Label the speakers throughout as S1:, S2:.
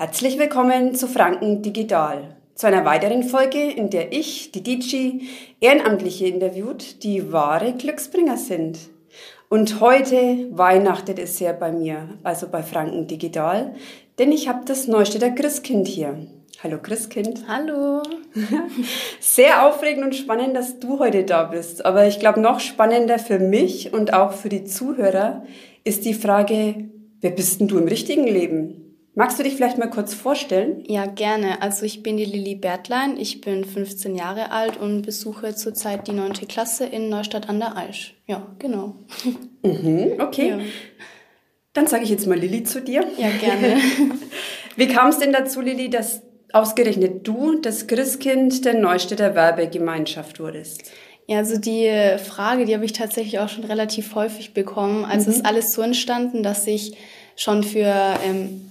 S1: Herzlich willkommen zu Franken Digital, zu einer weiteren Folge, in der ich, die DJ, Ehrenamtliche interviewt, die wahre Glücksbringer sind. Und heute weihnachtet es sehr bei mir, also bei Franken Digital, denn ich habe das Neustädter Christkind hier. Hallo Christkind.
S2: Hallo.
S1: Sehr aufregend und spannend, dass du heute da bist. Aber ich glaube, noch spannender für mich und auch für die Zuhörer ist die Frage, wer bist denn du im richtigen Leben? Magst du dich vielleicht mal kurz vorstellen?
S2: Ja, gerne. Also ich bin die Lilly Bertlein, ich bin 15 Jahre alt und besuche zurzeit die 9. Klasse in Neustadt an der Aisch. Ja, genau.
S1: Mhm, okay. Ja. Dann sage ich jetzt mal Lilly zu dir.
S2: Ja, gerne.
S1: Wie kam es denn dazu, Lilly, dass ausgerechnet du das Christkind der Neustädter Werbegemeinschaft wurdest?
S2: Ja, also die Frage, die habe ich tatsächlich auch schon relativ häufig bekommen. Also mhm. ist alles so entstanden, dass ich schon für ähm,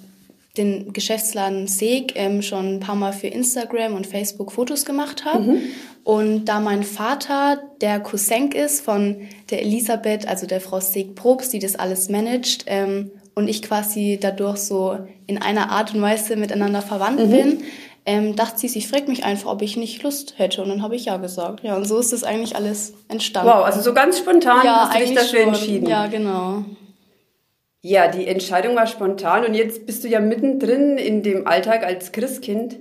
S2: den Geschäftsladen Seeg ähm, schon ein paar Mal für Instagram und Facebook Fotos gemacht habe. Mhm. Und da mein Vater der Cousin ist von der Elisabeth, also der Frau Seeg-Probst, die das alles managt, ähm, und ich quasi dadurch so in einer Art und Weise miteinander verwandt mhm. bin, ähm, dachte sie, sie fragt mich einfach, ob ich nicht Lust hätte. Und dann habe ich ja gesagt. Ja, und so ist das eigentlich alles entstanden.
S1: Wow, also so ganz spontan ja, hast du dich dafür schon. entschieden.
S2: Ja, genau.
S1: Ja, die Entscheidung war spontan und jetzt bist du ja mittendrin in dem Alltag als Christkind.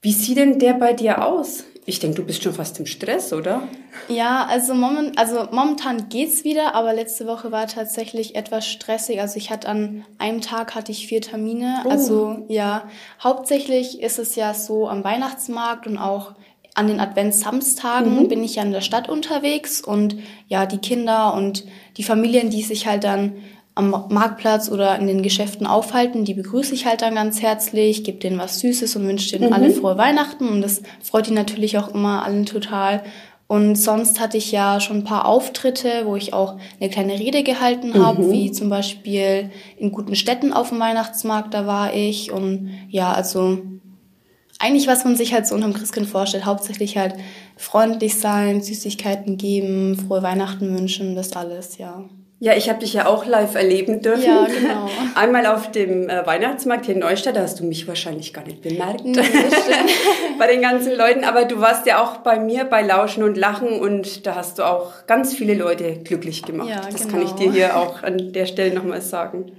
S1: Wie sieht denn der bei dir aus? Ich denke, du bist schon fast im Stress, oder?
S2: Ja, also, moment, also momentan geht's wieder, aber letzte Woche war tatsächlich etwas stressig. Also ich hatte an einem Tag hatte ich vier Termine. Oh. Also ja, hauptsächlich ist es ja so am Weihnachtsmarkt und auch an den Adventssamstagen mhm. bin ich ja in der Stadt unterwegs und ja, die Kinder und die Familien, die sich halt dann am Marktplatz oder in den Geschäften aufhalten, die begrüße ich halt dann ganz herzlich, gebe denen was Süßes und wünsche denen mhm. alle frohe Weihnachten und das freut die natürlich auch immer allen total. Und sonst hatte ich ja schon ein paar Auftritte, wo ich auch eine kleine Rede gehalten habe, mhm. wie zum Beispiel in guten Städten auf dem Weihnachtsmarkt, da war ich. Und ja, also eigentlich, was man sich halt so unterm Christkind vorstellt, hauptsächlich halt freundlich sein, Süßigkeiten geben, frohe Weihnachten wünschen, das alles, ja.
S1: Ja, ich habe dich ja auch live erleben dürfen.
S2: Ja, genau.
S1: Einmal auf dem äh, Weihnachtsmarkt hier in Neustadt, da hast du mich wahrscheinlich gar nicht bemerkt. Nee, bei den ganzen Leuten, aber du warst ja auch bei mir bei Lauschen und Lachen und da hast du auch ganz viele Leute glücklich gemacht. Ja, das genau. kann ich dir hier auch an der Stelle nochmal sagen.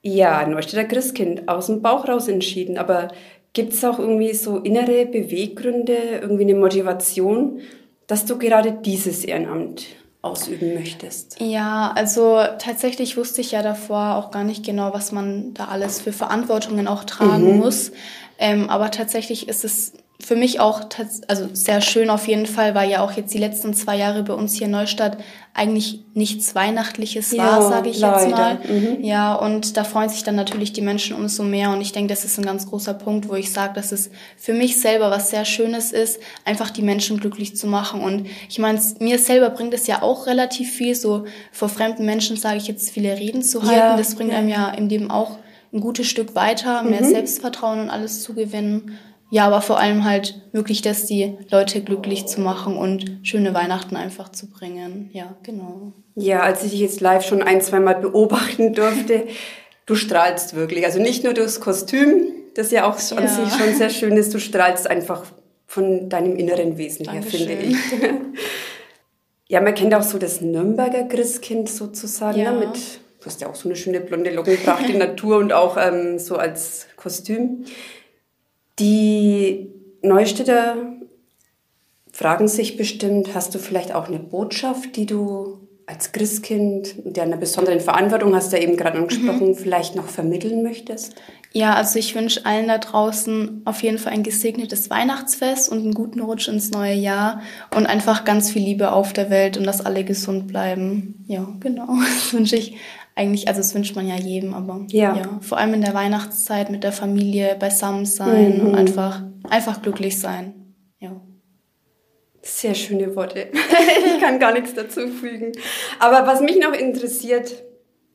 S1: Ja, Neustädter Christkind, aus dem Bauch raus entschieden, aber gibt es auch irgendwie so innere Beweggründe, irgendwie eine Motivation, dass du gerade dieses Ehrenamt ausüben möchtest?
S2: Ja, also tatsächlich wusste ich ja davor auch gar nicht genau, was man da alles für Verantwortungen auch tragen mhm. muss. Ähm, aber tatsächlich ist es für mich auch also sehr schön auf jeden Fall, weil ja auch jetzt die letzten zwei Jahre bei uns hier in Neustadt eigentlich nichts Weihnachtliches ja, war, sage ich leider. jetzt mal. Mhm. Ja, und da freuen sich dann natürlich die Menschen umso mehr. Und ich denke, das ist ein ganz großer Punkt, wo ich sage, dass es für mich selber was sehr Schönes ist, einfach die Menschen glücklich zu machen. Und ich meine, mir selber bringt es ja auch relativ viel, so vor fremden Menschen sage ich jetzt viele Reden zu halten. Ja, das bringt ja. einem ja im Leben auch ein gutes Stück weiter, mehr mhm. Selbstvertrauen und alles zu gewinnen. Ja, aber vor allem halt wirklich, dass die Leute glücklich zu machen und schöne Weihnachten einfach zu bringen. Ja, genau.
S1: Ja, als ich dich jetzt live schon ein, zwei Mal beobachten durfte, du strahlst wirklich. Also nicht nur durchs Kostüm, das ja auch an ja. sich schon sehr schön ist, du strahlst einfach von deinem inneren Wesen Dankeschön. her, finde ich. ja, man kennt auch so das Nürnberger Christkind sozusagen, ja. ne, mit, du hast ja auch so eine schöne blonde Lockenpracht in Natur und auch ähm, so als Kostüm. Die Neustädter fragen sich bestimmt, hast du vielleicht auch eine Botschaft, die du als Christkind, der eine besondere Verantwortung hast, du ja eben gerade angesprochen, mhm. vielleicht noch vermitteln möchtest?
S2: Ja, also ich wünsche allen da draußen auf jeden Fall ein gesegnetes Weihnachtsfest und einen guten Rutsch ins neue Jahr und einfach ganz viel Liebe auf der Welt und dass alle gesund bleiben. Ja, genau. Das wünsche ich eigentlich, also das wünscht man ja jedem, aber ja. ja. vor allem in der Weihnachtszeit mit der Familie beisammen sein mhm. und einfach, einfach glücklich sein. Ja.
S1: Sehr schöne Worte. ich kann gar nichts dazu fügen. Aber was mich noch interessiert,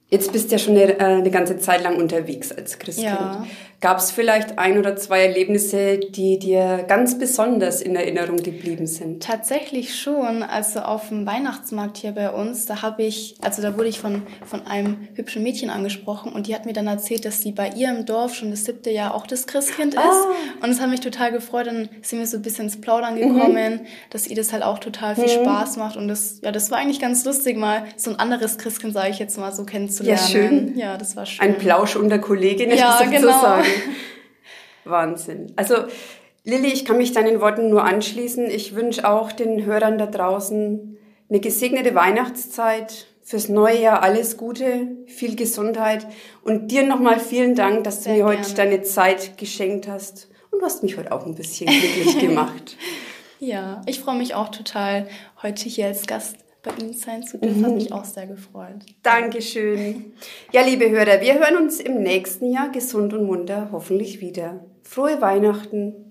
S1: jetzt bist du ja schon eine, äh, eine ganze Zeit lang unterwegs als Christkind. Ja. Gab es vielleicht ein oder zwei Erlebnisse, die dir ganz besonders in Erinnerung geblieben sind?
S2: Tatsächlich schon. Also auf dem Weihnachtsmarkt hier bei uns, da habe ich, also da wurde ich von, von einem hübschen Mädchen angesprochen und die hat mir dann erzählt, dass sie bei ihr im Dorf schon das siebte Jahr auch das Christkind ist. Ah. Und es hat mich total gefreut. Dann sind wir so ein bisschen ins Plaudern gekommen, mhm. dass ihr das halt auch total viel mhm. Spaß macht. Und das, ja, das war eigentlich ganz lustig, mal so ein anderes Christkind, sage ich jetzt mal, so kennenzulernen.
S1: Ja, schön.
S2: Ja, das war schön.
S1: Ein Plausch unter Kolleginnen ja, sozusagen. Wahnsinn. Also Lilly, ich kann mich deinen Worten nur anschließen. Ich wünsche auch den Hörern da draußen eine gesegnete Weihnachtszeit, fürs neue Jahr alles Gute, viel Gesundheit und dir nochmal vielen Dank, dass du Sehr mir gerne. heute deine Zeit geschenkt hast und du hast mich heute auch ein bisschen glücklich gemacht.
S2: Ja, ich freue mich auch total, heute hier als Gast bei Ihnen sein zu dürfen. Mhm. Hat mich auch sehr gefreut.
S1: Dankeschön. Ja, liebe Hörer, wir hören uns im nächsten Jahr gesund und munter hoffentlich wieder. Frohe Weihnachten